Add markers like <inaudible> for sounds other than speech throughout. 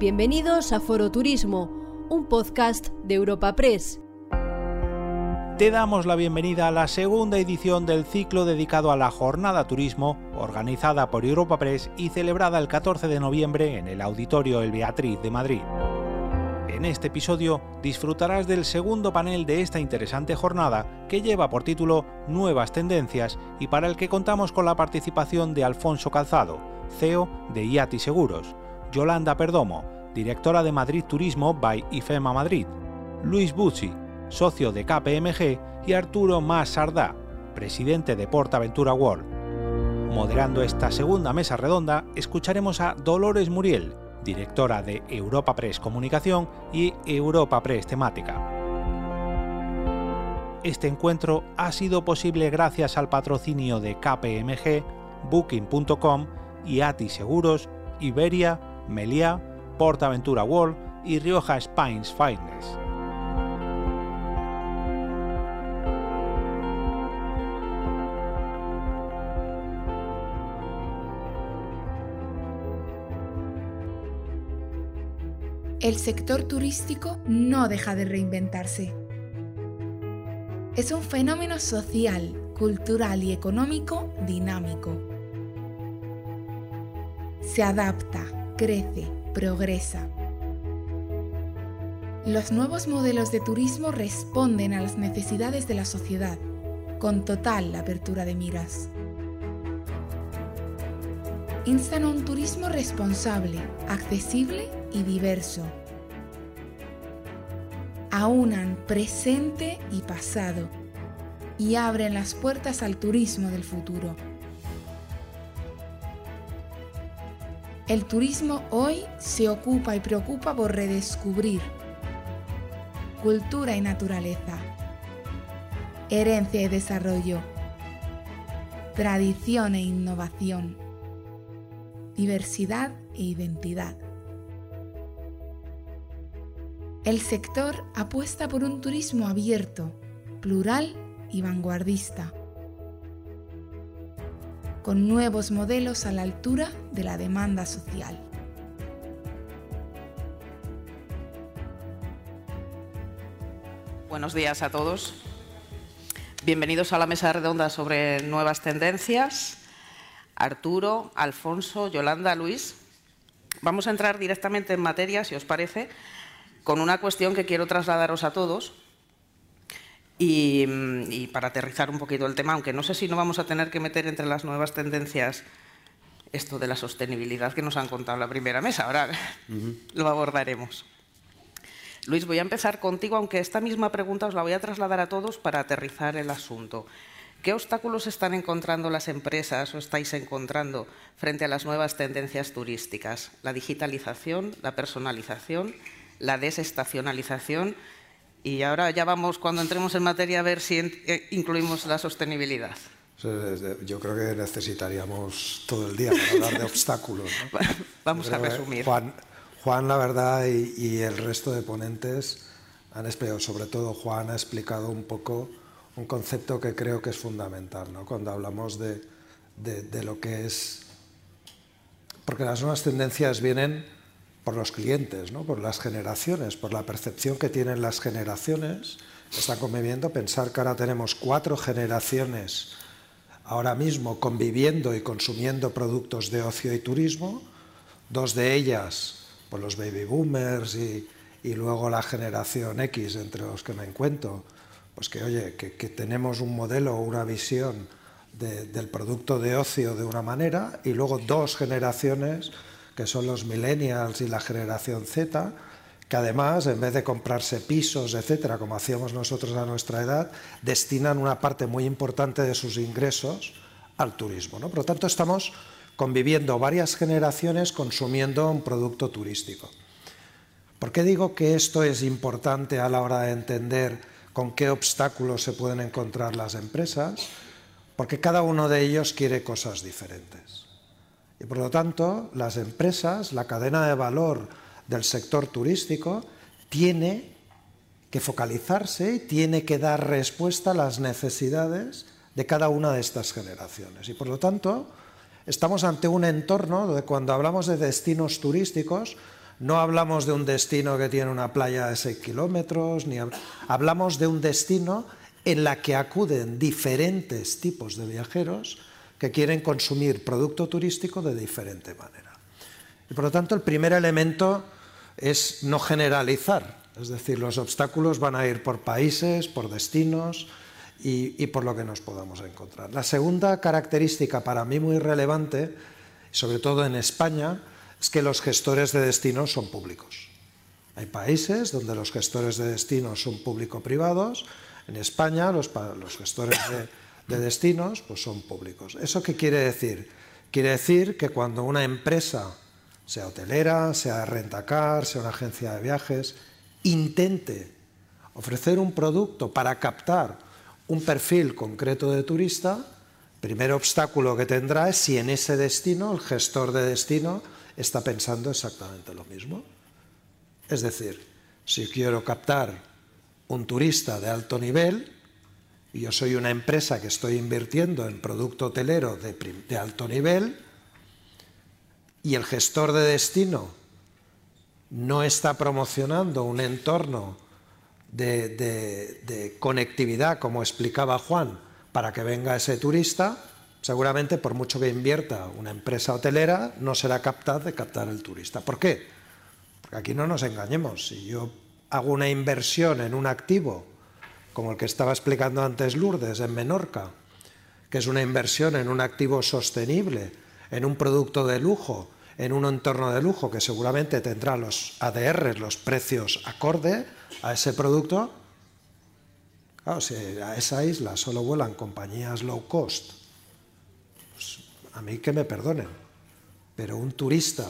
Bienvenidos a Foro Turismo, un podcast de Europa Press. Te damos la bienvenida a la segunda edición del ciclo dedicado a la Jornada Turismo, organizada por Europa Press y celebrada el 14 de noviembre en el Auditorio El Beatriz de Madrid. En este episodio disfrutarás del segundo panel de esta interesante jornada que lleva por título Nuevas Tendencias y para el que contamos con la participación de Alfonso Calzado, CEO de IATI Seguros, Yolanda Perdomo, directora de Madrid Turismo by IFEMA Madrid, Luis Buzzi, socio de KPMG, y Arturo Mas Sardá, presidente de Portaventura World. Moderando esta segunda mesa redonda, escucharemos a Dolores Muriel, directora de Europa Press Comunicación y Europa Press Temática. Este encuentro ha sido posible gracias al patrocinio de KPMG, Booking.com, IATI Seguros, Iberia, Meliá, Portaventura World y Rioja Spines Fitness. El sector turístico no deja de reinventarse. Es un fenómeno social, cultural y económico dinámico. Se adapta, crece, progresa. Los nuevos modelos de turismo responden a las necesidades de la sociedad, con total apertura de miras. Instan a un turismo responsable, accesible y diverso. Aunan presente y pasado y abren las puertas al turismo del futuro. El turismo hoy se ocupa y preocupa por redescubrir cultura y naturaleza, herencia y desarrollo, tradición e innovación, diversidad e identidad. El sector apuesta por un turismo abierto, plural y vanguardista con nuevos modelos a la altura de la demanda social. Buenos días a todos. Bienvenidos a la mesa redonda sobre nuevas tendencias. Arturo, Alfonso, Yolanda, Luis. Vamos a entrar directamente en materia, si os parece, con una cuestión que quiero trasladaros a todos y, para aterrizar un poquito el tema, aunque no sé si no vamos a tener que meter entre las nuevas tendencias esto de la sostenibilidad que nos han contado en la primera mesa, ahora lo abordaremos. Luis, voy a empezar contigo, aunque esta misma pregunta os la voy a trasladar a todos para aterrizar el asunto. ¿Qué obstáculos están encontrando las empresas o estáis encontrando frente a las nuevas tendencias turísticas? La digitalización, la personalización, la desestacionalización y ahora ya vamos, cuando entremos en materia, a ver si eh, incluimos la sostenibilidad. Yo creo que necesitaríamos todo el día para hablar de obstáculos. <laughs> vamos a resumir. Juan, Juan, la verdad, y, el resto de ponentes han explicado, sobre todo Juan ha explicado un poco un concepto que creo que es fundamental, ¿no? cuando hablamos de, de lo que es... Porque las nuevas tendencias vienen por los clientes, ¿no? por las generaciones, por la percepción que tienen las generaciones que están conviviendo. Pensar que ahora tenemos cuatro generaciones ahora mismo conviviendo y consumiendo productos de ocio y turismo, dos de ellas, pues los baby boomers y, y luego la generación X, entre los que me encuentro, pues que oye, que, tenemos un modelo o una visión de, del producto de ocio de una manera y luego dos generaciones que son los millennials y la generación Z, que además, en vez de comprarse pisos, etcétera, como hacíamos nosotros a nuestra edad, destinan una parte muy importante de sus ingresos al turismo. ¿no? Por lo tanto, estamos conviviendo varias generaciones consumiendo un producto turístico. ¿Por qué digo que esto es importante a la hora de entender con qué obstáculos se pueden encontrar las empresas? Porque cada uno de ellos quiere cosas diferentes. Y por lo tanto, las empresas, la cadena de valor del sector turístico, tiene que focalizarse, tiene que dar respuesta a las necesidades de cada una de estas generaciones. Y por lo tanto, estamos ante un entorno donde cuando hablamos de destinos turísticos, no hablamos de un destino que tiene una playa de 6 kilómetros, ni hablamos de un destino en la que acuden diferentes tipos de viajeros que quieren consumir producto turístico de diferente manera. Y por lo tanto, el primer elemento es no generalizar, es decir, los obstáculos van a ir por países, por destinos y, por lo que nos podamos encontrar. La segunda característica para mí muy relevante, sobre todo en España, es que los gestores de destinos son públicos. Hay países donde los gestores de destinos son público-privados. En España los, los gestores de, de, destinos pues son públicos. ¿Eso qué quiere decir? Quiere decir que cuando una empresa, sea hotelera, sea rentacar, sea una agencia de viajes, intente ofrecer un producto para captar un perfil concreto de turista, primer obstáculo que tendrá es si en ese destino el gestor de destino está pensando exactamente lo mismo. Es decir, si quiero captar un turista de alto nivel, yo soy una empresa que estoy invirtiendo en producto hotelero de, alto nivel, y el gestor de destino no está promocionando un entorno de, de, de, conectividad, como explicaba Juan, para que venga ese turista, seguramente por mucho que invierta una empresa hotelera, no será capaz de captar el turista. ¿Por qué? Porque aquí no nos engañemos. Si yo hago una inversión en un activo, como el que estaba explicando antes Lourdes, en Menorca, que es una inversión en un activo sostenible, en un producto de lujo, en un entorno de lujo que seguramente tendrá los ADR, los precios acorde a ese producto, claro, si a esa isla solo vuelan compañías low cost, a mí que me perdonen, pero un turista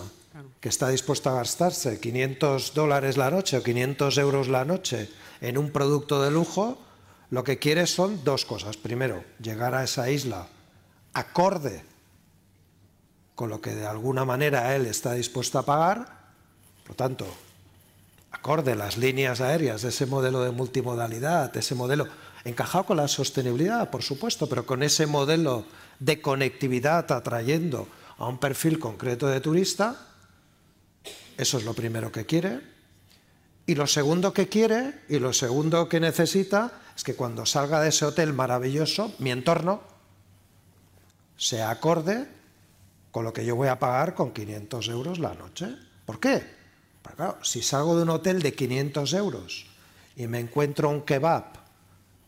que está dispuesto a gastarse 500 dólares la noche o 500 euros la noche en un producto de lujo, lo que quiere son dos cosas. Primero, llegar a esa isla acorde con lo que de alguna manera él está dispuesto a pagar, por tanto, acorde las líneas aéreas ese modelo de multimodalidad, ese modelo encajado con la sostenibilidad, por supuesto, pero con ese modelo de conectividad atrayendo a un perfil concreto de turista, eso es lo primero que quiere. Y lo segundo que quiere y lo segundo que necesita es que cuando salga de ese hotel maravilloso, mi entorno sea acorde con lo que yo voy a pagar con 500 euros la noche. ¿Por qué? Porque claro, si salgo de un hotel de 500 euros y me encuentro un kebab,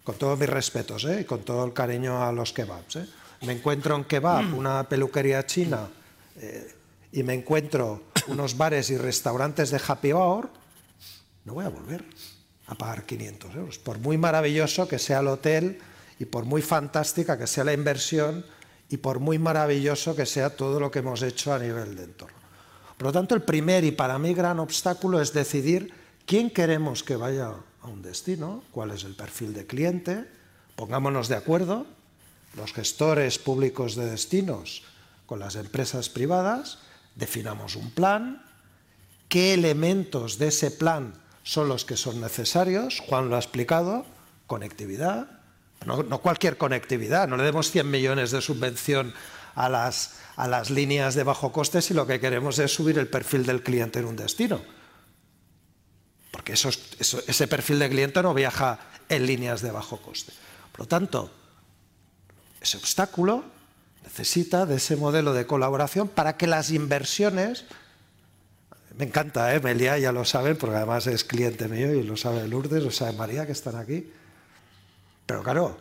con todos mis respetos ¿eh? y con todo el cariño a los kebabs, ¿eh? me encuentro un kebab, mm. una peluquería china eh, y me encuentro <laughs> unos bares y restaurantes de happy hour, no voy a volver a pagar 500 euros. Por muy maravilloso que sea el hotel y por muy fantástica que sea la inversión y por muy maravilloso que sea todo lo que hemos hecho a nivel de entorno. Por lo tanto, el primer y para mí gran obstáculo es decidir quién queremos que vaya a un destino, cuál es el perfil de cliente, pongámonos de acuerdo, los gestores públicos de destinos con las empresas privadas, definamos un plan, qué elementos de ese plan son los que son necesarios, Juan lo ha explicado, conectividad, no, no cualquier conectividad, no le demos 100 millones de subvención a las, a las líneas de bajo coste si lo que queremos es subir el perfil del cliente en un destino. Porque eso, eso, ese perfil de cliente no viaja en líneas de bajo coste. Por lo tanto, ese obstáculo necesita de ese modelo de colaboración para que las inversiones, me encanta, ¿eh? Melia ya lo saben, porque además es cliente mío y lo sabe Lourdes, lo sabe María, que están aquí. Pero claro,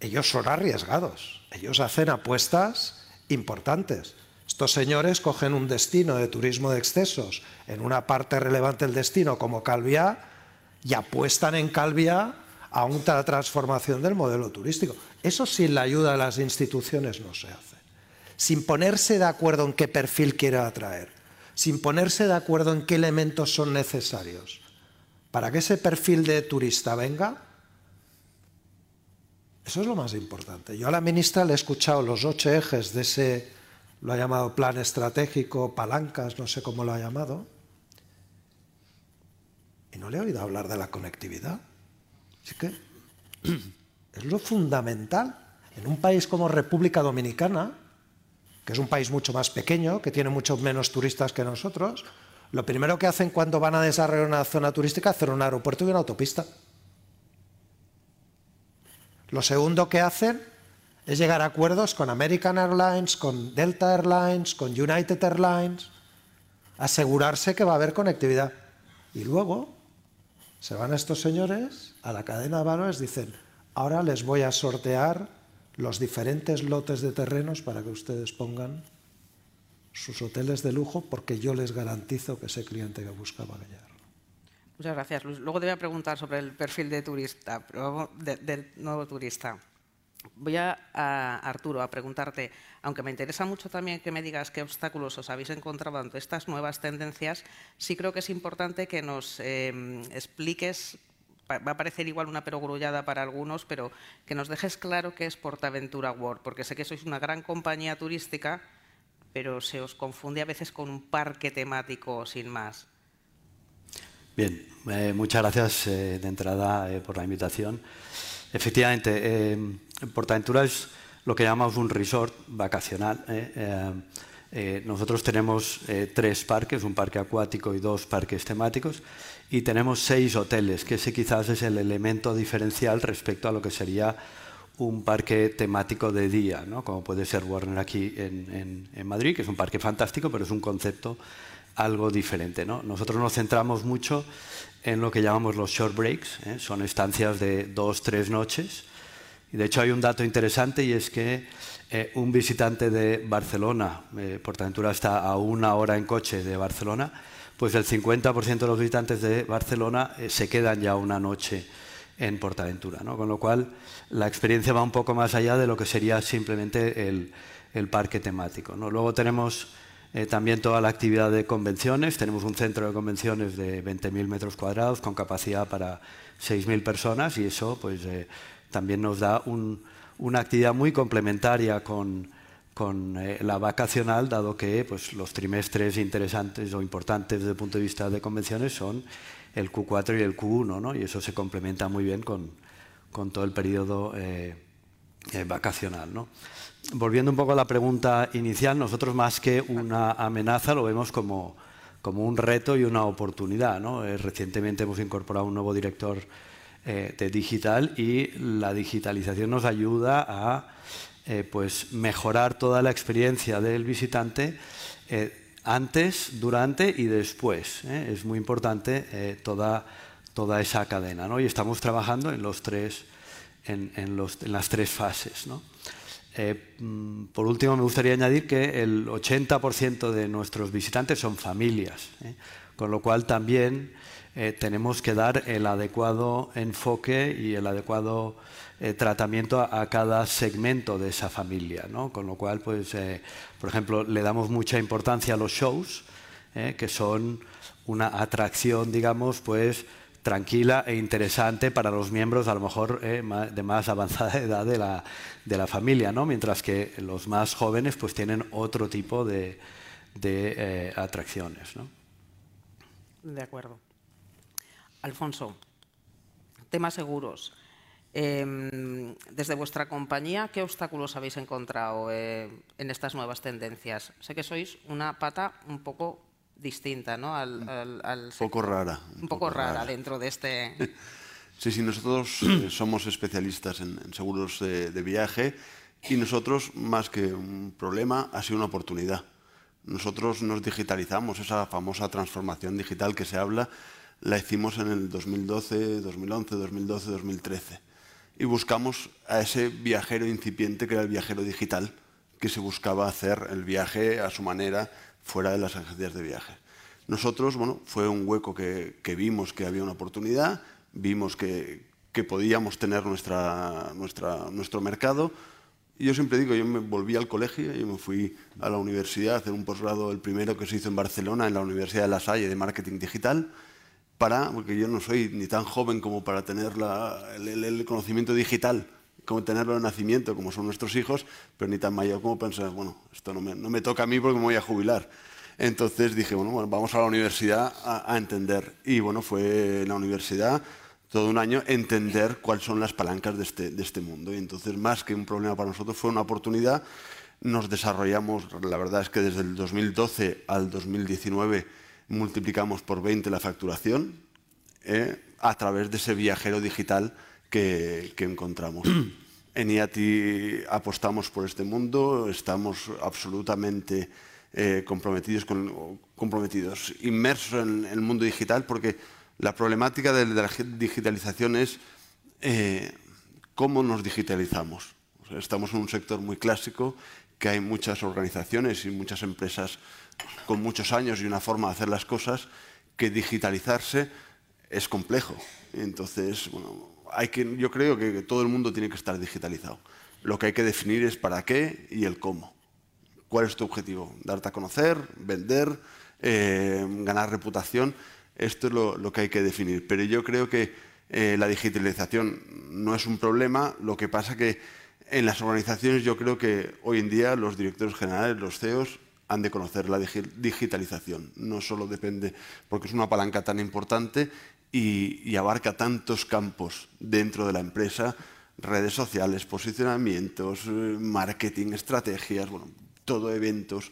ellos son arriesgados, ellos hacen apuestas importantes. Estos señores cogen un destino de turismo de excesos en una parte relevante del destino como Calviá y apuestan en Calviá a una transformación del modelo turístico. Eso sin la ayuda de las instituciones no se hace. Sin ponerse de acuerdo en qué perfil quiere atraer, sin ponerse de acuerdo en qué elementos son necesarios para que ese perfil de turista venga, eso es lo más importante. Yo a la ministra le he escuchado los ocho ejes de ese, lo ha llamado plan estratégico, palancas, no sé cómo lo ha llamado, y no le he oído hablar de la conectividad. Así que <clears throat> es lo fundamental. En un país como República Dominicana, que es un país mucho más pequeño, que tiene muchos menos turistas que nosotros, Lo primero que hacen cuando van a desarrollar una zona turística es hacer un aeropuerto y una autopista. Lo segundo que hacen es llegar a acuerdos con American Airlines, con Delta Airlines, con United Airlines, asegurarse que va a haber conectividad. Y luego se van estos señores a la cadena de valores, dicen, ahora les voy a sortear los diferentes lotes de terrenos para que ustedes pongan sus hoteles de lujo, porque yo les garantizo que ese cliente que buscaba llegar. Muchas gracias, Luis. Luego te voy a preguntar sobre el perfil de turista, del nuevo turista. Voy a, Arturo, a preguntarte, aunque me interesa mucho también que me digas qué obstáculos os habéis encontrado ante estas nuevas tendencias, sí creo que es importante que nos em, expliques, va a parecer igual una perogrullada para algunos, pero que nos dejes claro qué es Portaventura World, porque sé que sois una gran compañía turística, pero se os confunde a veces con un parque temático sin más. Bien, eh, muchas gracias eh, de entrada eh, por la invitación. Efectivamente, Portaventura es lo que llamamos un resort vacacional. nosotros tenemos tres parques, un parque acuático y dos parques temáticos, y tenemos seis hoteles, que ese quizás es el elemento diferencial respecto a lo que sería un parque temático de día, ¿no? como puede ser Warner aquí en, en Madrid, que es un parque fantástico, pero es un concepto algo diferente. ¿no? Nosotros nos centramos mucho en lo que llamamos los short breaks, ¿eh? son estancias de dos, tres noches. Y de hecho hay un dato interesante y es que eh, un visitante de Barcelona, eh, Portaventura está a una hora en coche de Barcelona, pues el 50% de los visitantes de Barcelona eh, se quedan ya una noche en Portaventura. ¿no? Con lo cual la experiencia va un poco más allá de lo que sería simplemente el, parque temático. ¿no? Luego tenemos también toda la actividad de convenciones. Tenemos un centro de convenciones de 20.000 metros cuadrados con capacidad para 6.000 personas y eso pues, también nos da una actividad muy complementaria con, con eh, la vacacional, dado que pues, los trimestres interesantes o importantes desde el punto de vista de convenciones son el Q4 y el Q1, ¿no? y eso se complementa muy bien con, con todo el periodo vacacional. ¿no? volviendo un poco a la pregunta inicial, nosotros más que una amenaza lo vemos como, como un reto y una oportunidad. ¿no? Eh, recientemente hemos incorporado un nuevo director eh, de digital y la digitalización nos ayuda a eh, pues mejorar toda la experiencia del visitante antes, durante y después. Es muy importante toda, toda esa cadena. ¿no? Y estamos trabajando en, los tres, en, en, los, en las tres fases. ¿no? Eh, mm, por último, me gustaría añadir que el 80% de nuestros visitantes son familias, ¿eh? con lo cual también eh, tenemos que dar el adecuado enfoque y el adecuado tratamiento a, cada segmento de esa familia. ¿no? Con lo cual, pues, por ejemplo, le damos mucha importancia a los shows, que son una atracción, digamos, pues, tranquila e interesante para los miembros a lo mejor eh, de más <laughs> avanzada edad de la, de la, familia, ¿no? mientras que los más jóvenes pues tienen otro tipo de, de eh, atracciones. ¿no? De acuerdo. Alfonso, temas seguros. Em, desde vuestra compañía, ¿qué obstáculos habéis encontrado eh, en estas nuevas tendencias? Sé que sois una pata un poco distinta, ¿no? Al, poco rara. Un, poco, rara, dentro de este... <laughs> sí, sí, nosotros eh, somos especialistas en, seguros de, viaje y nosotros, más que un problema, ha sido una oportunidad. Nosotros nos digitalizamos, esa famosa transformación digital que se habla, la hicimos en el 2012, 2011, 2012, 2013. Y buscamos a ese viajero incipiente que era el viajero digital, que se buscaba hacer el viaje a su manera, fuera de las agencias de viaje. Nosotros, bueno, fue un hueco que, vimos que había una oportunidad, vimos que, podíamos tener nuestra, nuestra, nuestro mercado. Y yo siempre digo, yo me volví al colegio, yo me fui a la universidad a hacer un posgrado, el primero que se hizo en Barcelona, en la Universidad de La Salle, de Marketing Digital, para, porque yo no soy ni tan joven como para tener el, conocimiento digital, como tenerlo de nacimiento, como son nuestros hijos, pero ni tan mayor como pensar, bueno, esto no me, no me toca a mí porque me voy a jubilar. Entonces dije, bueno, bueno vamos a la universidad a, entender. Y bueno, fue en la universidad todo un año entender cuáles son las palancas de este, de este mundo. Y entonces, más que un problema para nosotros, fue una oportunidad. Nos desarrollamos, la verdad es que desde el 2012 al 2019 multiplicamos por 20 la facturación eh, a través de ese viajero digital que, encontramos. <clears throat> en IATI apostamos por este mundo, estamos absolutamente eh, comprometidos, con, comprometidos, inmersos en, el mundo digital, porque la problemática de, la digitalización es eh, cómo nos digitalizamos. estamos en un sector muy clásico, que hay muchas organizaciones y muchas empresas con muchos años y una forma de hacer las cosas, que digitalizarse es complejo. Entonces, hay que, yo creo que todo el mundo tiene que estar digitalizado. Lo que hay que definir es para qué y el cómo. ¿Cuál es tu objetivo? ¿Darte a conocer? ¿Vender? Eh, ¿Ganar reputación? Esto es lo, que hay que definir. Pero yo creo que eh, la digitalización no es un problema. Lo que pasa que en las organizaciones yo creo que hoy en día los directores generales, los CEOs, han de conocer la digitalización. No solo depende, porque es una palanca tan importante y, abarca tantos campos dentro de la empresa, redes sociales, posicionamientos, eh, marketing, estrategias, bueno, todo eventos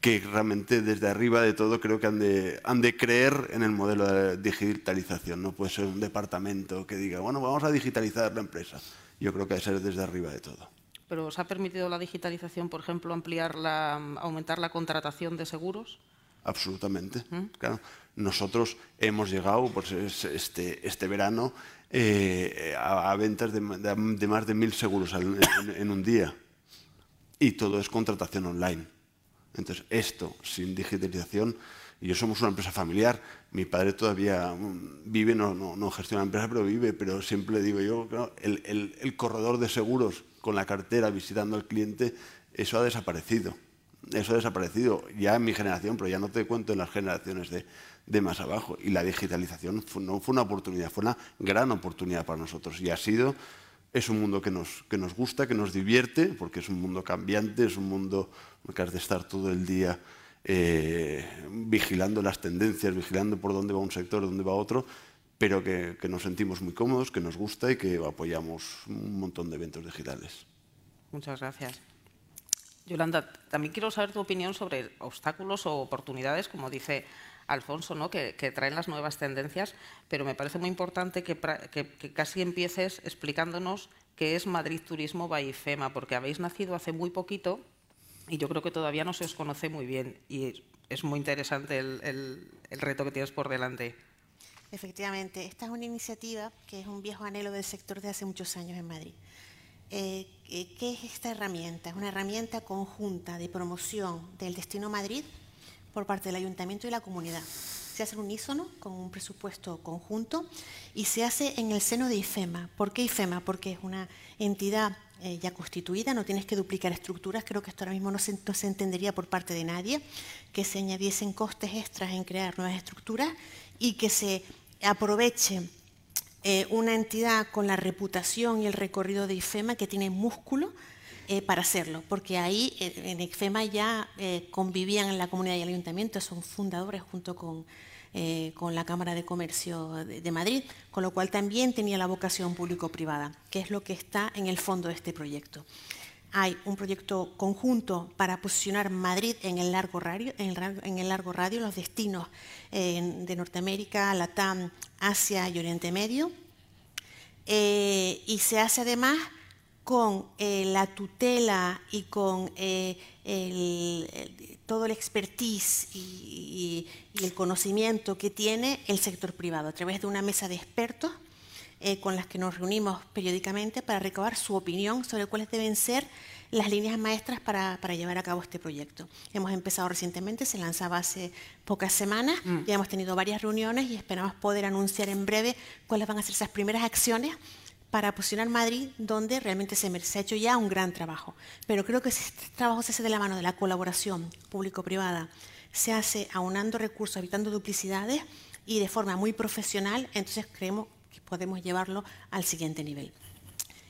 que realmente desde arriba de todo creo que han de, han de creer en el modelo de digitalización. No puede ser un departamento que diga, bueno, vamos a digitalizar la empresa. Yo creo que debe ser desde arriba de todo. ¿Pero os ha permitido la digitalización, por ejemplo, ampliar la, aumentar la contratación de seguros? Absolutamente. ¿Mm? Claro. Nosotros hemos llegado pues, este, este verano eh, a, ventas de, más de mil seguros en, un día. Y todo es contratación online. Entonces, esto sin digitalización, y yo somos una empresa familiar, mi padre todavía mm, vive, no, no, gestiona la empresa, pero vive, pero siempre digo yo, el, el corredor de seguros con la cartera visitando al cliente, eso ha desaparecido. Eso ha desaparecido ya en mi generación, pero ya no te cuento en las generaciones de, más abajo. Y la digitalización no fue una oportunidad, fue una gran oportunidad para nosotros. Y ha sido, es un mundo que nos, que nos gusta, que nos divierte, porque es un mundo cambiante, es un mundo que has de estar todo el día eh, vigilando las tendencias, vigilando por dónde va un sector, dónde va otro, pero que, que nos sentimos muy cómodos, que nos gusta y que apoyamos un montón de eventos digitales. Muchas gracias. Yolanda, también quiero saber tu opinión sobre obstáculos o oportunidades, como dice Alfonso, ¿no? que, traen las nuevas tendencias, pero me parece muy importante que, casi empieces explicándonos qué es Madrid Turismo by IFEMA, porque habéis nacido hace muy poquito y yo creo que todavía no se os conoce muy bien y es muy interesante el, reto que tienes por delante. Efectivamente, esta es una iniciativa que es un viejo anhelo del sector de hace muchos años en Madrid. Eh, eh, ¿Qué es esta herramienta? Es una herramienta conjunta de promoción del destino Madrid por parte del ayuntamiento y la comunidad. Se hace un unísono con un presupuesto conjunto y se hace en el seno de IFEMA. ¿Por qué IFEMA? Porque es una entidad eh, ya constituida, no tienes que duplicar estructuras, creo que esto ahora mismo no se, no se entendería por parte de nadie, que se añadiesen costes extras en crear nuevas estructuras y que se aproveche eh, una entidad con la reputación y el recorrido de IFEMA que tiene músculo eh, para hacerlo, porque ahí eh, en IFEMA ya convivían en la comunidad y el ayuntamiento, son fundadores junto con, con la Cámara de Comercio de, Madrid, con lo cual también tenía la vocación público-privada, que es lo que está en el fondo de este proyecto. Hay un proyecto conjunto para posicionar Madrid en el largo radio, en el, largo radio los destinos de Norteamérica, Latam, Asia y Oriente Medio. y se hace además con eh, la tutela y con eh, todo el expertise y, el conocimiento que tiene el sector privado a través de una mesa de expertos eh, con las que nos reunimos periódicamente para recabar su opinión sobre cuáles deben ser las líneas maestras para, llevar a cabo este proyecto. Hemos empezado recientemente, se lanzaba hace pocas semanas, mm. ya hemos tenido varias reuniones y esperamos poder anunciar en breve cuáles van a ser esas primeras acciones para posicionar Madrid, donde realmente se, ha hecho ya un gran trabajo. Pero creo que este trabajo se hace de la mano de la colaboración público-privada, se hace aunando recursos, evitando duplicidades y de forma muy profesional, entonces creemos podemos llevarlo al siguiente nivel.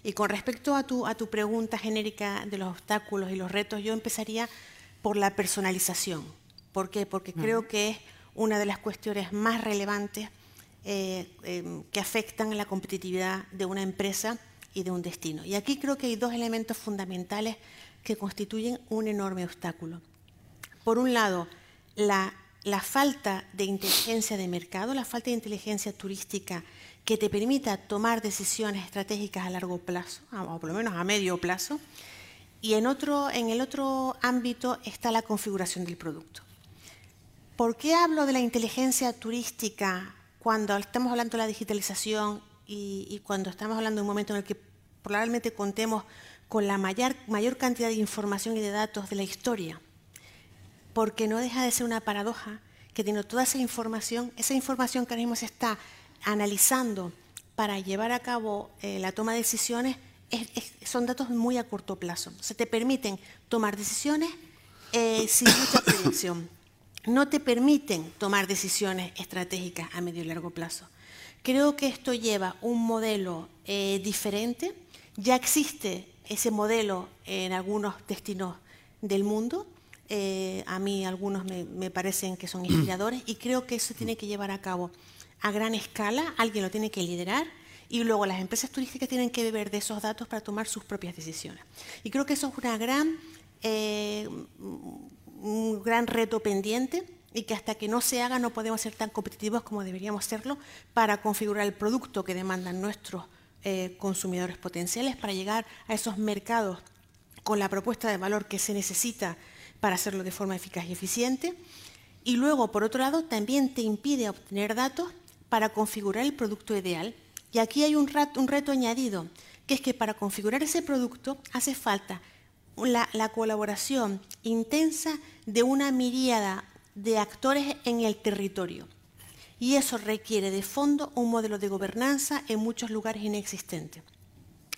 Y con respecto a tu, a tu pregunta genérica de los obstáculos y los retos, yo empezaría por la personalización. ¿Por qué? Porque creo que es una de las cuestiones más relevantes eh, em, que afectan la competitividad de una empresa y de un destino. Y aquí creo que hay dos elementos fundamentales que constituyen un enorme obstáculo. Por un lado, la la falta de inteligencia de mercado, la falta de inteligencia turística que te permita tomar decisiones estratégicas a largo plazo, o por lo menos a medio plazo. Y en, otro, en el otro ámbito está la configuración del producto. ¿Por qué hablo de la inteligencia turística cuando estamos hablando de la digitalización y, cuando estamos hablando de un momento en el que probablemente contemos con la mayor, mayor cantidad de información y de datos de la historia? Porque no deja de ser una paradoja que teniendo toda esa información, esa información que ahora mismo se está analizando para llevar a cabo eh, la toma de decisiones son datos muy a corto plazo. Se te permiten tomar decisiones eh, sin mucha <coughs> proyección. No te permiten tomar decisiones estratégicas a medio y largo plazo. Creo que esto lleva un modelo eh, diferente. Ya existe ese modelo en algunos destinos del mundo. a mí algunos me, me parecen que son <coughs> inspiradores y creo que eso tiene que llevar a cabo a gran escala, alguien lo tiene que liderar y luego las empresas turísticas tienen que beber de esos datos para tomar sus propias decisiones. Y creo que eso es una gran, eh, un gran reto pendiente y que hasta que no se haga no podemos ser tan competitivos como deberíamos serlo para configurar el producto que demandan nuestros eh, consumidores potenciales para llegar a esos mercados con la propuesta de valor que se necesita para hacerlo de forma eficaz y eficiente. Y luego, por otro lado, también te impide obtener datos para configurar el producto ideal. Y aquí hay un, reto añadido, que es que para configurar ese producto hace falta la, la colaboración intensa de una miríada de actores en el territorio. Y eso requiere de fondo un modelo de gobernanza en muchos lugares inexistente.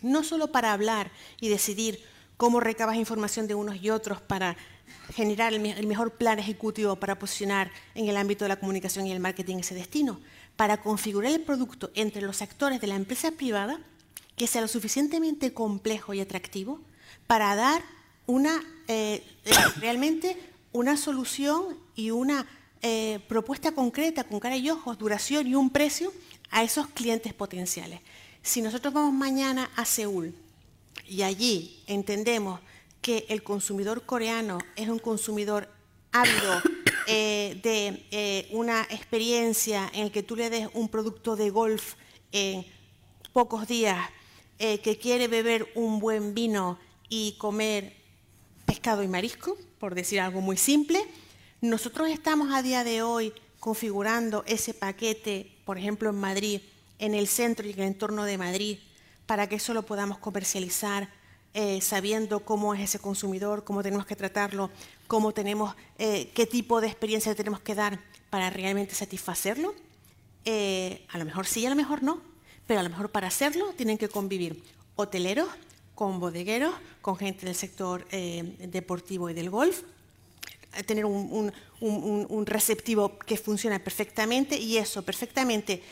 No solo para hablar y decidir cómo recabas información de unos y otros para generar el, mejor plan ejecutivo para posicionar en el ámbito de la comunicación y el marketing ese destino, para configurar el producto entre los actores de la empresa privada que sea lo suficientemente complejo y atractivo para dar una, eh, eh, <coughs> realmente una solución y una eh, propuesta concreta con cara y ojos, duración y un precio a esos clientes potenciales. Si nosotros vamos mañana a Seúl y allí entendemos que el consumidor coreano es un consumidor ávido eh, de eh, una experiencia en la que tú le des un producto de golf en pocos días, eh, que quiere beber un buen vino y comer pescado y marisco, por decir algo muy simple, nosotros estamos a día de hoy configurando ese paquete, por ejemplo en Madrid, en el centro y en el entorno de Madrid, para que eso lo podamos comercializar sabiendo cómo es ese consumidor, cómo tenemos que tratarlo, cómo tenemos, eh, qué tipo de experiencia tenemos que dar para realmente satisfacerlo. Eh, a lo mejor sí, a lo mejor no, pero a lo mejor para hacerlo tienen que convivir hoteleros con bodegueros, con gente del sector deportivo y del golf, tener un, receptivo que funciona perfectamente y eso perfectamente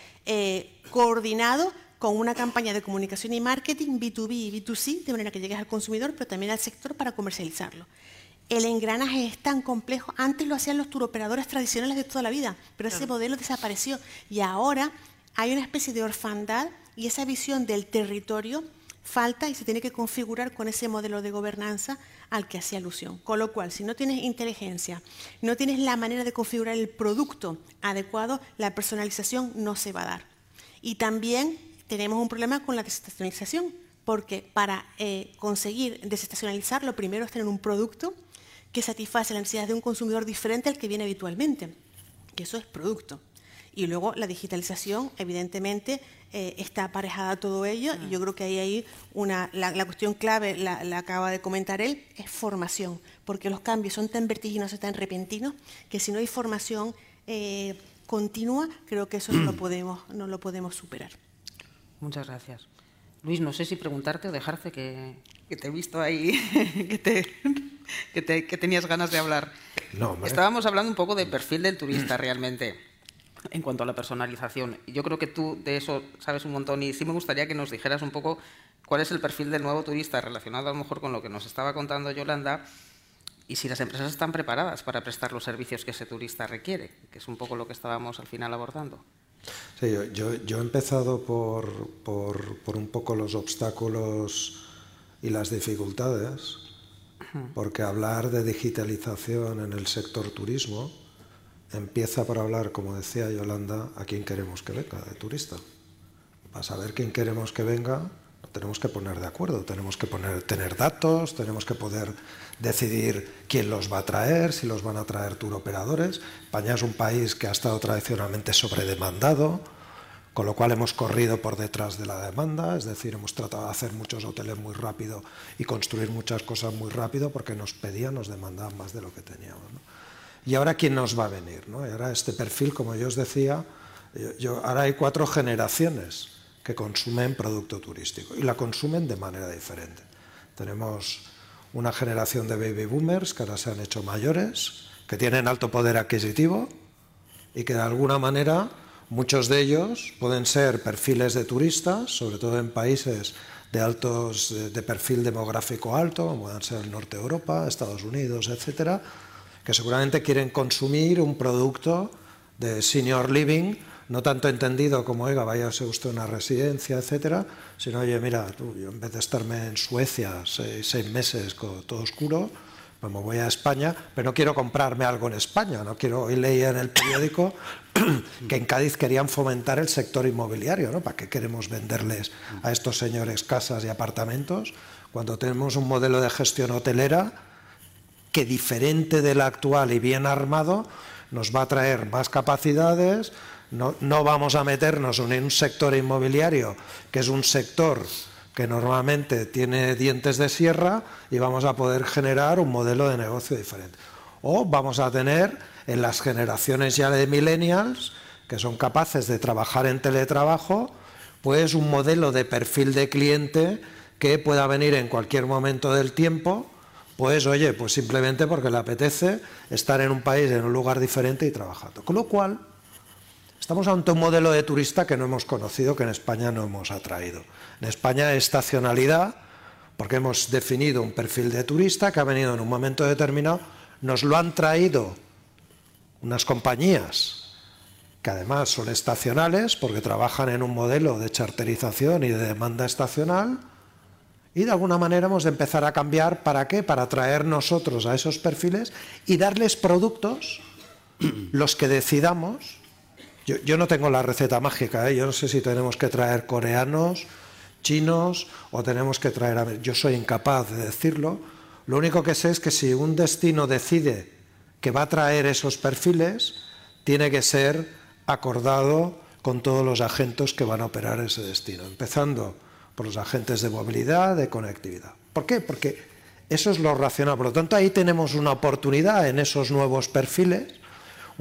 coordinado con una campaña de comunicación y marketing B2B y B2C, de manera que llegues al consumidor, pero también al sector para comercializarlo. El engranaje es tan complejo. Antes lo hacían los turoperadores tradicionales de toda la vida, pero ese modelo desapareció. Y ahora hay una especie de orfandad y esa visión del territorio falta y se tiene que configurar con ese modelo de gobernanza al que hacía alusión. Con lo cual, si no tienes inteligencia, no tienes la manera de configurar el producto adecuado, la personalización no se va a dar. Y también tenemos un problema con la desestacionalización, porque para eh, conseguir desestacionalizar lo primero es tener un producto que satisface las necesidades de un consumidor diferente al que viene habitualmente, que eso es producto. Y luego la digitalización, evidentemente, eh, está aparejada a todo ello, y yo creo que ahí hay una, la, cuestión clave, la, acaba de comentar él, es formación, porque los cambios son tan vertiginosos, tan repentinos, que si no hay formación eh, continua, creo que eso no lo <clears throat> podemos, no lo podemos superar. Muchas gracias. Luis, no sé si preguntarte o dejarte, que, te he visto ahí, <laughs> que, tenías ganas de hablar. Estábamos hablando un poco del perfil del turista realmente, en cuanto a la personalización. Yo creo que tú de eso sabes un montón y sí me gustaría que nos dijeras un poco cuál es el perfil del nuevo turista relacionado a lo mejor con lo que nos estaba contando Yolanda y si las empresas están preparadas para prestar los servicios que ese turista requiere, que es un poco lo que estábamos al final abordando. Sí, yo, yo, he empezado por, por, por, un poco los obstáculos y las dificultades, porque hablar de digitalización en el sector turismo empieza por hablar, como decía Yolanda, a quién queremos que venga de turista. Para saber quién queremos que venga, tenemos que poner de acuerdo, tenemos que poner, tener datos, tenemos que poder decidir quién los va a traer, si los van a traer tour operadores. España es un país que ha estado tradicionalmente sobredemandado, con lo cual hemos corrido por detrás de la demanda, es decir, hemos tratado de hacer muchos hoteles muy rápido y construir muchas cosas muy rápido porque nos pedían, nos demandaban más de lo que teníamos. Y ahora, ¿quién nos va a venir? ¿no? Y ahora este perfil, como yo os decía, yo, ahora hay cuatro generaciones que consumen producto turístico y la consumen de manera diferente. Tenemos una generación de baby boomers que ahora se han hecho mayores, que tienen alto poder adquisitivo y que de alguna manera muchos de ellos pueden ser perfiles de turistas, sobre todo en países de altos de perfil demográfico alto, como puedan ser el norte de Europa, Estados Unidos, etcétera, que seguramente quieren consumir un producto de senior living no tanto entendido como, oiga, váyase usted a una residencia, etcétera, sino, oye, mira, tú, yo en vez de estarme en Suecia seis, meses con todo oscuro, me voy a España, pero no quiero comprarme algo en España, no quiero, hoy leía en el periódico <coughs> que en Cádiz querían fomentar el sector inmobiliario, ¿no? ¿Para qué queremos venderles a estos señores casas y apartamentos cuando tenemos un modelo de gestión hotelera que diferente del actual y bien armado nos va a traer más capacidades, no, vamos a meternos en un sector inmobiliario que es un sector que normalmente tiene dientes de sierra y vamos a poder generar un modelo de negocio diferente. O vamos a tener en las generaciones ya de millennials, que son capaces de trabajar en teletrabajo, pues un modelo de perfil de cliente que pueda venir en cualquier momento del tiempo, pues oye, pues simplemente porque le apetece estar en un país, en un lugar diferente y trabajando. Con lo cual, Estamos ante un modelo de turista que no hemos conocido, que en España no hemos atraído. En España es estacionalidad, porque hemos definido un perfil de turista que ha venido en un momento determinado, nos lo han traído unas compañías que además son estacionales porque trabajan en un modelo de charterización y de demanda estacional y de alguna manera hemos de empezar a cambiar para qué? Para atraer nosotros a esos perfiles y darles productos los que decidamos yo, no tengo la receta mágica, ¿eh? yo no sé si tenemos que traer coreanos, chinos o tenemos que traer... Yo soy incapaz de decirlo. Lo único que sé es que si un destino decide que va a traer esos perfiles, tiene que ser acordado con todos los agentes que van a operar ese destino, empezando por los agentes de movilidad, de conectividad. ¿Por qué? Porque eso es lo racional. Por lo tanto, ahí tenemos una oportunidad en esos nuevos perfiles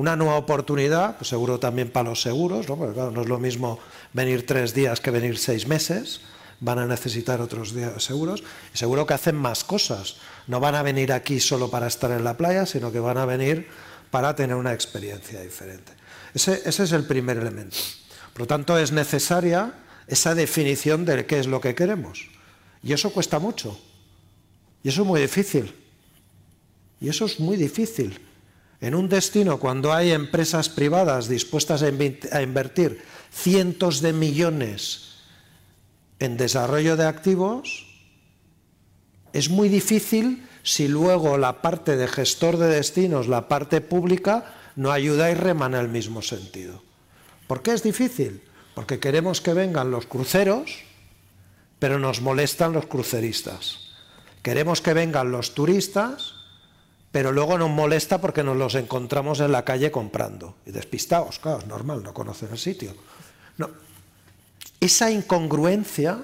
una nueva oportunidad, pues seguro también para los seguros, ¿no? porque claro, no es lo mismo venir tres días que venir seis meses, van a necesitar otros días seguros, y seguro que hacen más cosas. No van a venir aquí solo para estar en la playa, sino que van a venir para tener una experiencia diferente. Ese, ese es el primer elemento. Por lo tanto, es necesaria esa definición de qué es lo que queremos. Y eso cuesta mucho. Y eso es muy difícil. Y eso es muy difícil. En un destino, cuando hay empresas privadas dispuestas a invertir cientos de millones en desarrollo de activos, es muy difícil si luego la parte de gestor de destinos, la parte pública, no ayuda y remana el mismo sentido. ¿Por qué es difícil? Porque queremos que vengan los cruceros, pero nos molestan los cruceristas. Queremos que vengan los turistas, pero luego nos molesta porque nos los encontramos en la calle comprando. Y despistados, claro, es normal, no conocen el sitio. No. Esa incongruencia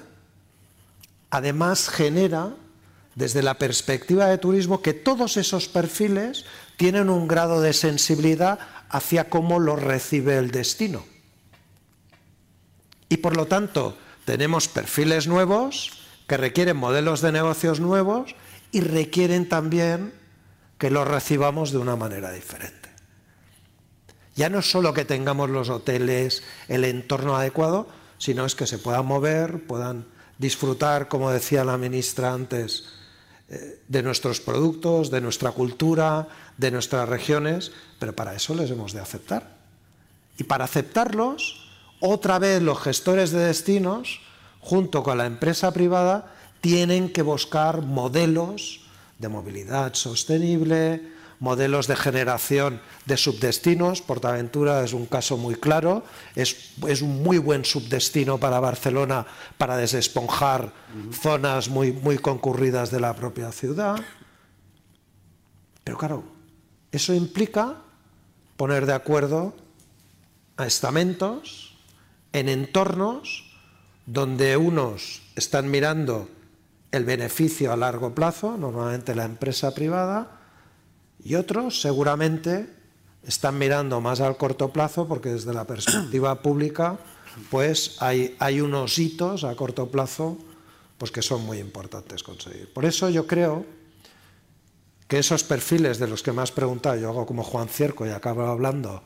además genera, desde la perspectiva de turismo, que todos esos perfiles tienen un grado de sensibilidad hacia cómo lo recibe el destino. Y por lo tanto, tenemos perfiles nuevos que requieren modelos de negocios nuevos y requieren también que lo recibamos de una manera diferente. Ya no es solo que tengamos los hoteles, el entorno adecuado, sino es que se puedan mover, puedan disfrutar, como decía la ministra antes, eh, de nuestros productos, de nuestra cultura, de nuestras regiones, pero para eso les hemos de aceptar. Y para aceptarlos, otra vez los gestores de destinos, junto con la empresa privada, tienen que buscar modelos de movilidad sostenible, modelos de generación de subdestinos. Portaventura es un caso muy claro, es, es un muy buen subdestino para Barcelona para desesponjar zonas muy, muy concurridas de la propia ciudad. Pero claro, eso implica poner de acuerdo a estamentos en entornos donde unos están mirando el beneficio a largo plazo, normalmente la empresa privada, y otros seguramente están mirando más al corto plazo porque desde la perspectiva <clears throat> pública pues hay, hay unos hitos a corto plazo pues que son muy importantes conseguir. Por eso yo creo que esos perfiles de los que me has preguntado, yo hago como Juan Cierco y acabo hablando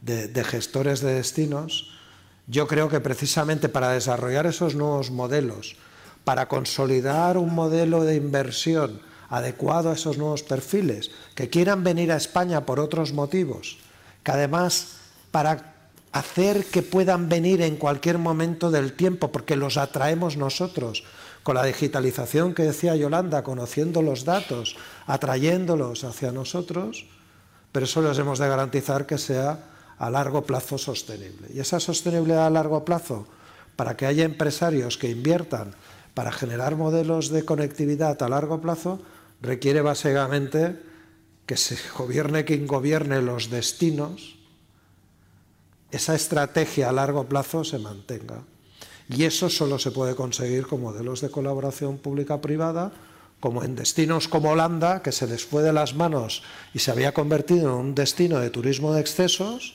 de, de gestores de destinos, yo creo que precisamente para desarrollar esos nuevos modelos, para consolidar un modelo de inversión adecuado a esos nuevos perfiles, que quieran venir a España por otros motivos, que además para hacer que puedan venir en cualquier momento del tiempo, porque los atraemos nosotros, con la digitalización que decía Yolanda, conociendo los datos, atrayéndolos hacia nosotros, pero eso les hemos de garantizar que sea a largo plazo sostenible. Y esa sostenibilidad a largo plazo, para que haya empresarios que inviertan para generar modelos de conectividad a largo plazo, requiere básicamente que se gobierne quien gobierne los destinos, esa estrategia a largo plazo se mantenga. Y eso solo se puede conseguir con modelos de colaboración pública-privada, como en destinos como Holanda, que se les fue de las manos y se había convertido en un destino de turismo de excesos,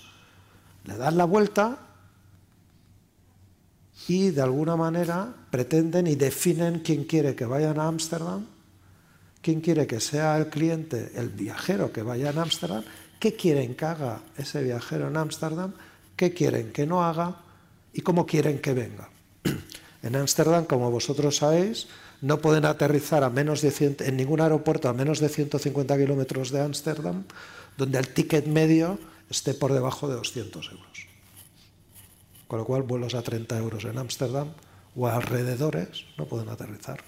le dan la vuelta y de alguna manera pretenden y definen quién quiere que vayan a Ámsterdam ¿Quién quiere que sea el cliente, el viajero que vaya a Ámsterdam? ¿Qué quieren que haga ese viajero en Ámsterdam? ¿Qué quieren que no haga? ¿Y cómo quieren que venga? <clears throat> En Ámsterdam, como vosotros sabéis, no pueden aterrizar a menos de en ningún aeropuerto a menos de 150 kilómetros de Ámsterdam donde el ticket medio esté por debajo de 200 euros. Con lo cual, vuelos a 30 euros en Ámsterdam o alrededores no pueden aterrizar.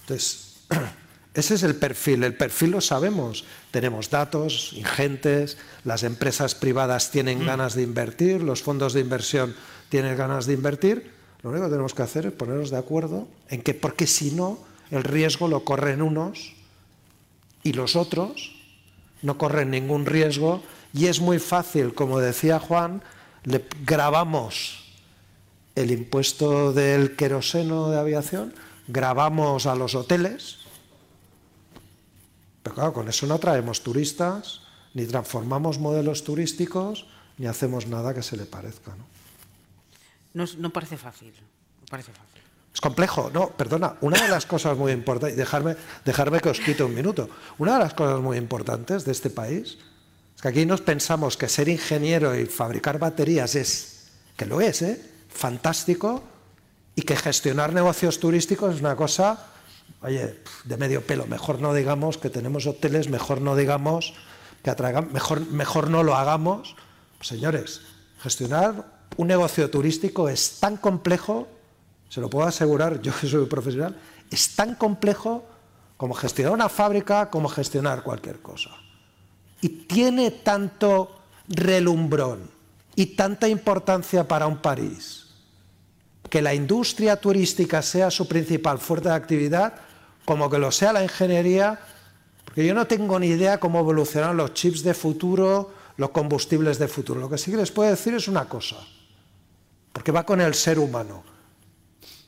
Entonces, <clears throat> ese es el perfil, el perfil lo sabemos. Tenemos datos ingentes, las empresas privadas tienen mm. ganas de invertir, los fondos de inversión tienen ganas de invertir. Lo único que tenemos que hacer es ponernos de acuerdo en que, porque si no, el riesgo lo corren unos y los otros no corren ningún riesgo y es muy fácil, como decía Juan, le grabamos el impuesto del queroseno de aviación, grabamos a los hoteles, pero claro, con eso no traemos turistas, ni transformamos modelos turísticos, ni hacemos nada que se le parezca. No, no, parece fácil. parece fácil. Es complejo, no, perdona. Una de las cosas muy importantes, dejarme, dejarme que os quite un minuto, una de las cosas muy importantes de este país que aquí nos pensamos que ser ingeniero y fabricar baterías es, que lo es, ¿eh? fantástico, y que gestionar negocios turísticos es una cosa, oye, de medio pelo. Mejor no digamos que tenemos hoteles, mejor no digamos que atraigan, mejor, mejor no lo hagamos. Pues, señores, gestionar un negocio turístico es tan complejo, se lo puedo asegurar, <laughs> yo que soy profesional, es tan complejo como gestionar una fábrica, como gestionar cualquier cosa. Y tiene tanto relumbrón y tanta importancia para un país que la industria turística sea su principal fuerte de actividad, como que lo sea la ingeniería, porque yo no tengo ni idea cómo evolucionarán los chips de futuro, los combustibles de futuro. Lo que sí que les puedo decir es una cosa, porque va con el ser humano.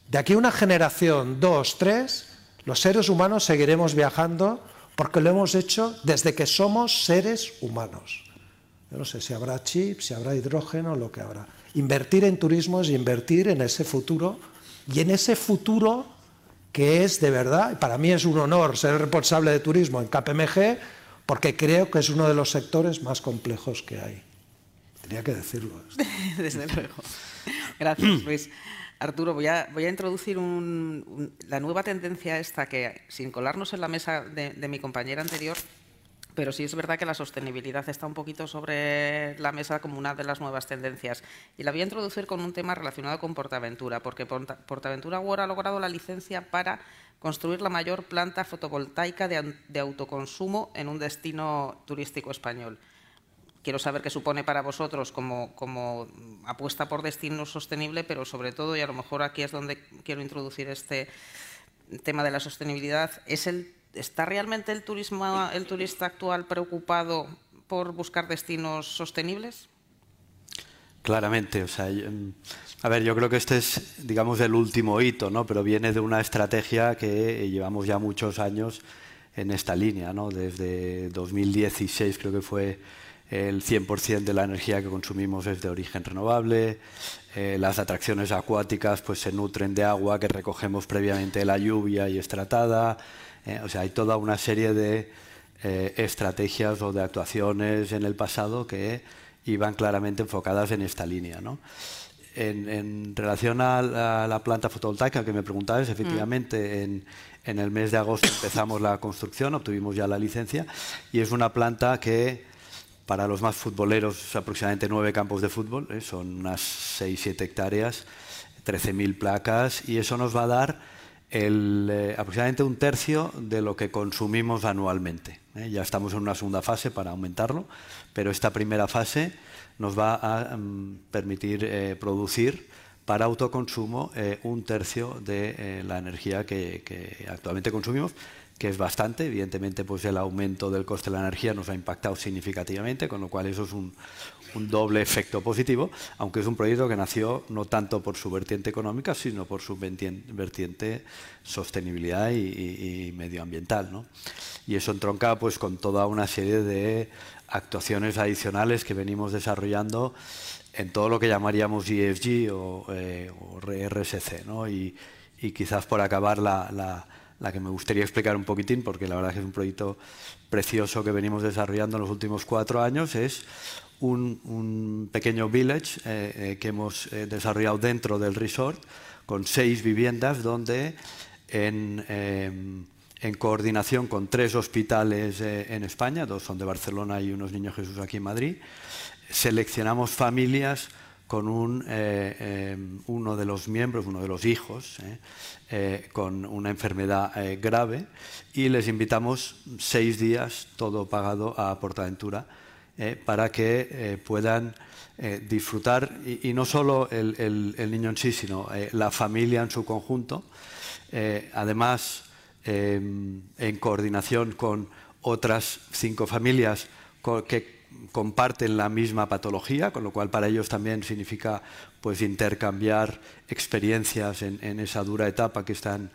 De aquí a una generación, dos, tres, los seres humanos seguiremos viajando porque lo hemos hecho desde que somos seres humanos. Yo no sé si habrá chips, si habrá hidrógeno, lo que habrá. Invertir en turismo es invertir en ese futuro y en ese futuro que es de verdad, para mí es un honor ser responsable de turismo en KPMG porque creo que es uno de los sectores más complejos que hay. Tenía que decirlo. <laughs> Desde luego. Gracias, Luis. Arturo, voy a, introducir la nueva tendencia esta que, sin colarnos en la mesa de mi compañera anterior, pero sí es verdad que la sostenibilidad está un poquito sobre la mesa como una de las nuevas tendencias. Y la voy a introducir con un tema relacionado con Portaventura, porque Portaventura ahora ha logrado la licencia para construir la mayor planta fotovoltaica de, autoconsumo en un destino turístico español. Quiero saber qué supone para vosotros como, apuesta por destino sostenible, pero sobre todo, y a lo mejor aquí es donde quiero introducir este tema de la sostenibilidad, ¿es el ¿Está realmente el, turismo, el turista actual preocupado por buscar destinos sostenibles? Claramente, o sea, mm, a ver, yo creo que este es, digamos, el último hito, ¿no? Pero viene de una estrategia que llevamos ya muchos años en esta línea, ¿no? Desde 2016 creo que fue el 100% de la energía que consumimos es de origen renovable, eh, las atracciones acuáticas pues se nutren de agua que recogemos previamente de la lluvia y es tratada, eh, o sea, hay toda una serie de eh, estrategias o de actuaciones en el pasado que iban claramente enfocadas en esta línea. ¿no? En, relación a la, planta fotovoltaica que me preguntabas, efectivamente, en, en, el mes de agosto empezamos la construcción, obtuvimos ya la licencia y es una planta que para los más futboleros aproximadamente nueve campos de fútbol, ¿eh? son unas 6-7 hectáreas, 13.000 placas y eso nos va a dar el, eh, aproximadamente un tercio de lo que consumimos anualmente. ¿eh? Ya estamos en una segunda fase para aumentarlo, pero esta primera fase nos va a mm, permitir producir para autoconsumo un tercio de la energía que, actualmente consumimos, que es bastante. Evidentemente, pues el aumento del coste de la energía nos ha impactado significativamente, con lo cual eso es un, un doble efecto positivo, aunque es un proyecto que nació no tanto por su vertiente económica, sino por su vertiente sostenibilidad y, medioambiental. ¿no? Y eso entronca pues, con toda una serie de actuaciones adicionales que venimos desarrollando en todo lo que llamaríamos ESG o, eh, RSC. ¿no? Y, quizás por acabar la, la que me gustaría explicar un poquitín, porque la verdad es que es un proyecto precioso que venimos desarrollando en los últimos cuatro años, es un, pequeño village eh, eh, que hemos eh, desarrollado dentro del resort con seis viviendas donde en, coordinación con tres hospitales en España, dos son de Barcelona y unos niños Jesús aquí en Madrid, seleccionamos familias con un, uno de los miembros, uno de los hijos, con una enfermedad grave y les invitamos seis días, todo pagado a Portaventura eh, para que eh, puedan eh, disfrutar, y, no solo el, niño en sí, sino la familia en su conjunto. además, en coordinación con otras cinco familias que comparten la misma patología, con lo cual para ellos también significa pues, intercambiar experiencias en, esa dura etapa que están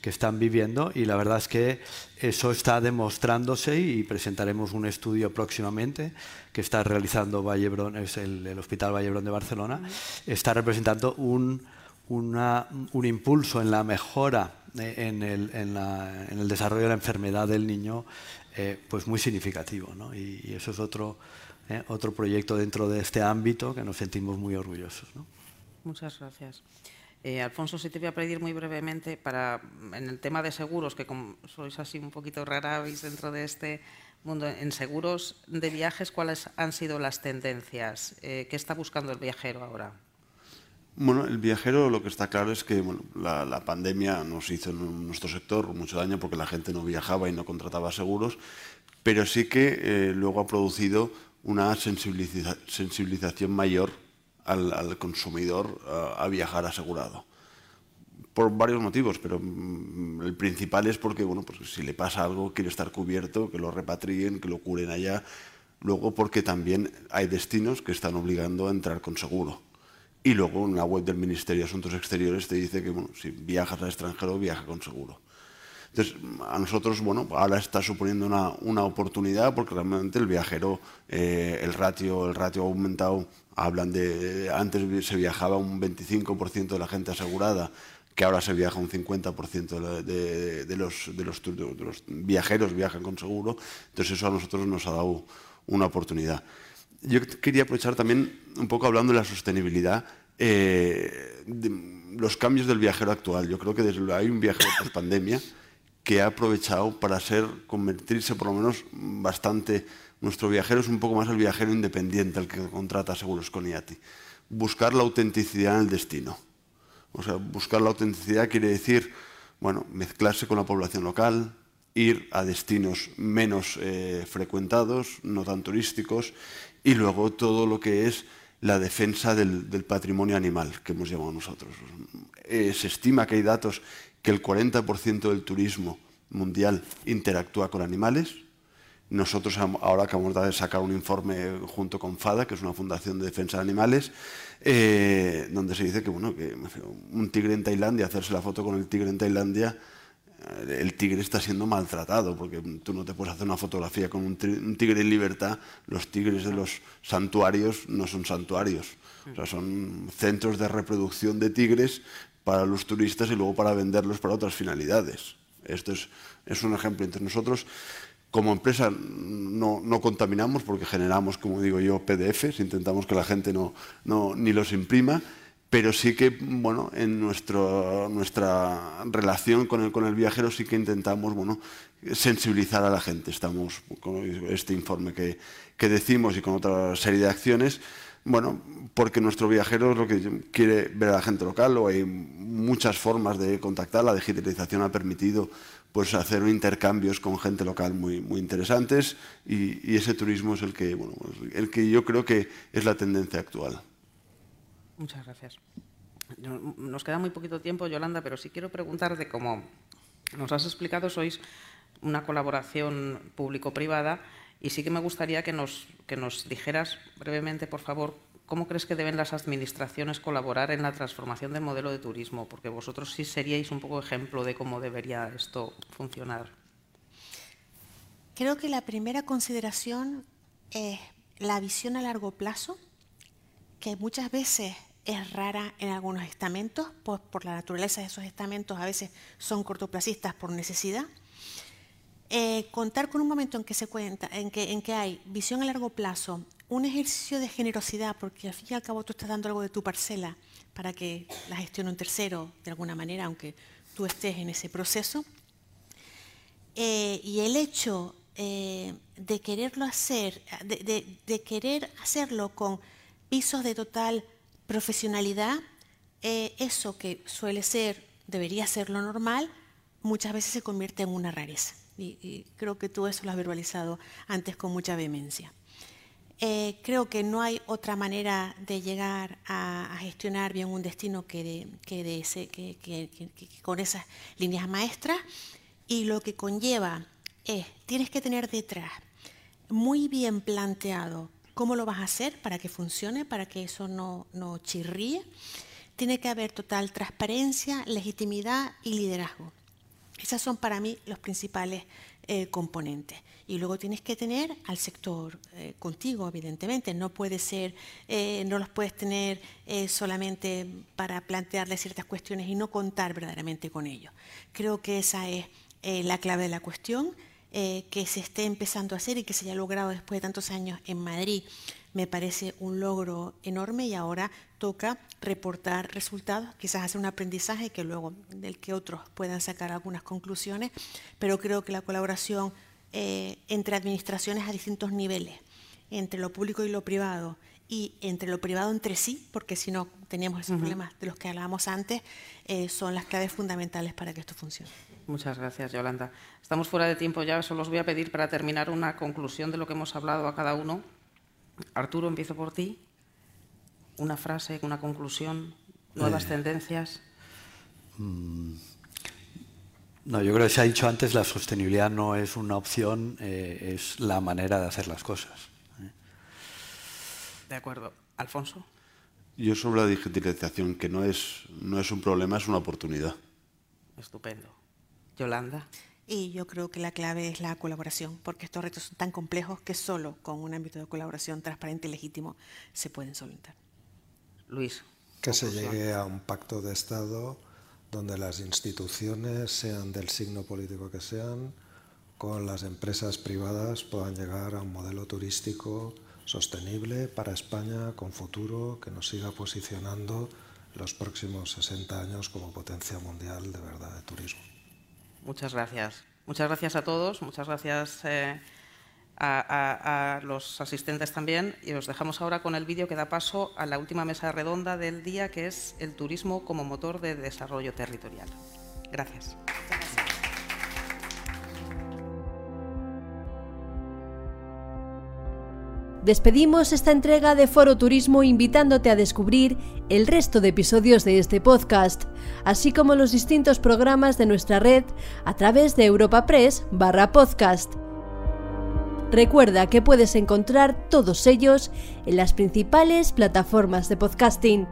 que están viviendo. Y la verdad es que eso está demostrándose y presentaremos un estudio próximamente que está realizando Vallebrón, es el, Hospital Vallebrón de Barcelona, está representando un, un impulso en la mejora eh, en, el, en, el, desarrollo de la enfermedad del niño eh, pues muy significativo ¿no? y, eso es otro, eh, otro proyecto dentro de este ámbito que nos sentimos muy orgullosos. Muchas gracias. Eh, Alfonso, si te voy a pedir muy brevemente para en el tema de seguros, que como sois así un poquito raráis dentro de este mundo, en seguros de viajes, ¿cuáles han sido las tendencias? ¿Qué está buscando el viajero ahora? Bueno, el viajero lo que está claro es que la, pandemia nos hizo en nuestro sector mucho daño porque la gente no viajaba y no contrataba seguros, pero sí que eh, luego ha producido una sensibilización mayor al, consumidor a, viajar asegurado. Por varios motivos, pero mm, el principal es porque, bueno, pues si le pasa algo, quiere estar cubierto, que lo repatrien, que lo curen allá. Luego, porque también hay destinos que están obligando a entrar con seguro. Y luego, en la web del Ministerio de Asuntos Exteriores te dice que, bueno, si viajas al extranjero, viaja con seguro. Entonces, a nosotros, bueno, ahora está suponiendo una, una oportunidad porque realmente el viajero, eh, el, ratio, el ratio ha aumentado. Hablan de, antes se viajaba un 25% de la gente asegurada, que ahora se viaja un 50% de, de, los, de, los, de los viajeros viajan con seguro. Entonces, eso a nosotros nos ha dado una oportunidad. Yo quería aprovechar también un poco hablando de la sostenibilidad. Eh, los cambios del viajero actual. Yo creo que desde hay un viajero post pandemia que ha aprovechado para ser, convertirse por lo menos bastante. Nuestro viajero es un poco más el viajero independiente, el que contrata seguros con IATI. Buscar la autenticidad en el destino. O sea, buscar la autenticidad quiere decir, bueno, mezclarse con la población local, ir a destinos menos eh, frecuentados, no tan turísticos, y luego todo lo que es la defensa del, patrimonio animal, que hemos llamado nosotros. Eh, se estima que hay datos que el 40% del turismo mundial interactúa con animales. Nosotros ahora acabamos de sacar un informe junto con FADA, que es una fundación de defensa de animales, eh, donde se dice que, bueno, que un tigre en Tailandia, hacerse la foto con el tigre en Tailandia, el tigre está siendo maltratado, porque tú no te puedes hacer una fotografía con un tigre en libertad. Los tigres de los santuarios no son santuarios, son centros de reproducción de tigres para los turistas y luego para venderlos para otras finalidades. Esto es, es un ejemplo. Entre nosotros, como empresa, no, no, contaminamos porque generamos, como digo yo, PDFs, intentamos que la gente no, no, ni los imprima, pero sí que, bueno, en nuestro, nuestra relación con el, con el viajero sí que intentamos, bueno, sensibilizar a la gente. Estamos con este informe que, que decimos y con otra serie de acciones, bueno, porque nuestro viajero es lo que quiere ver a la gente local o hay muchas formas de contactar. La digitalización ha permitido pues, hacer intercambios con gente local muy, muy interesantes y, ese turismo es el que, bueno, el que yo creo que es la tendencia actual. Muchas gracias. Nos queda muy poquito tiempo, Yolanda, pero sí quiero preguntar de cómo nos has explicado, sois una colaboración público-privada y sí que me gustaría que nos, que nos dijeras brevemente, por favor, cómo crees que deben las administraciones colaborar en la transformación del modelo de turismo, porque vosotros sí seríais un poco ejemplo de cómo debería esto funcionar. Creo que la primera consideración es la visión a largo plazo, que muchas veces es rara en algunos estamentos, pues por la naturaleza de esos estamentos a veces son cortoplacistas por necesidad eh, contar con un momento en que se cuenta, en que, en que hay visión a largo plazo, un ejercicio de generosidad, porque al fin y al cabo tú estás dando algo de tu parcela para que la gestione un tercero de alguna manera, aunque tú estés en ese proceso. Eh, y el hecho eh, de quererlo hacer, de, de, querer hacerlo con pisos de total profesionalidad, eso que suele ser, debería ser lo normal, muchas veces se convierte en una rareza. Y, creo que tú eso lo has verbalizado antes con mucha vehemencia. Eh, creo que no hay otra manera de llegar a, gestionar bien un destino que, con esas líneas maestras y lo que conlleva es, tienes que tener detrás muy bien planteado cómo lo vas a hacer para que funcione, para que eso no, no chirríe. Tiene que haber total transparencia, legitimidad y liderazgo. Esas son para mí los principales eh, componentes. Y luego tienes que tener al sector eh, contigo, evidentemente. No puede ser, eh, no los puedes tener solamente para plantearle ciertas cuestiones y no contar verdaderamente con ellos. Creo que esa es la clave de la cuestión, que se esté empezando a hacer y que se haya logrado después de tantos años en Madrid me parece un logro enorme y ahora toca reportar resultados, quizás hacer un aprendizaje que luego del que otros puedan sacar algunas conclusiones, pero creo que la colaboración eh, entre administraciones a distintos niveles, entre lo público y lo privado, y entre lo privado entre sí, porque si no teníamos esos problemas de los que hablábamos antes, eh, son las claves fundamentales para que esto funcione. Muchas gracias, Yolanda. Estamos fuera de tiempo ya, solo os voy a pedir para terminar una conclusión de lo que hemos hablado a cada uno Arturo, empiezo por ti. Una frase, una conclusión, nuevas eh. tendencias. Mm. no, yo creo que se ha dicho antes, la sostenibilidad no es una opción, eh, es la manera de hacer las cosas. ¿eh? De acuerdo. Alfonso. Yo sobre la digitalización, que no es, no es un problema, es una oportunidad. Estupendo. Yolanda. Y yo creo que la clave es la colaboración, porque estos retos son tan complejos que solo con un ámbito de colaboración transparente y legítimo se pueden solventar. Luis. Que se llegue a un pacto de Estado donde las instituciones, sean del signo político que sean, con las empresas privadas puedan llegar a un modelo turístico sostenible para España, con futuro, que nos siga posicionando los próximos 60 años como potencia mundial de verdad de turismo. Muchas gracias. Muchas gracias a todos, muchas gracias eh, a, los asistentes también. Y os dejamos ahora con el vídeo que da paso a la última mesa redonda del día, que es el turismo como motor de desarrollo territorial. Gracias. Despedimos esta entrega de Foro Turismo invitándote a descubrir el resto de episodios de este podcast, así como los distintos programas de nuestra red a través de Europa Press barra podcast. Recuerda que puedes encontrar todos ellos en las principales plataformas de podcasting.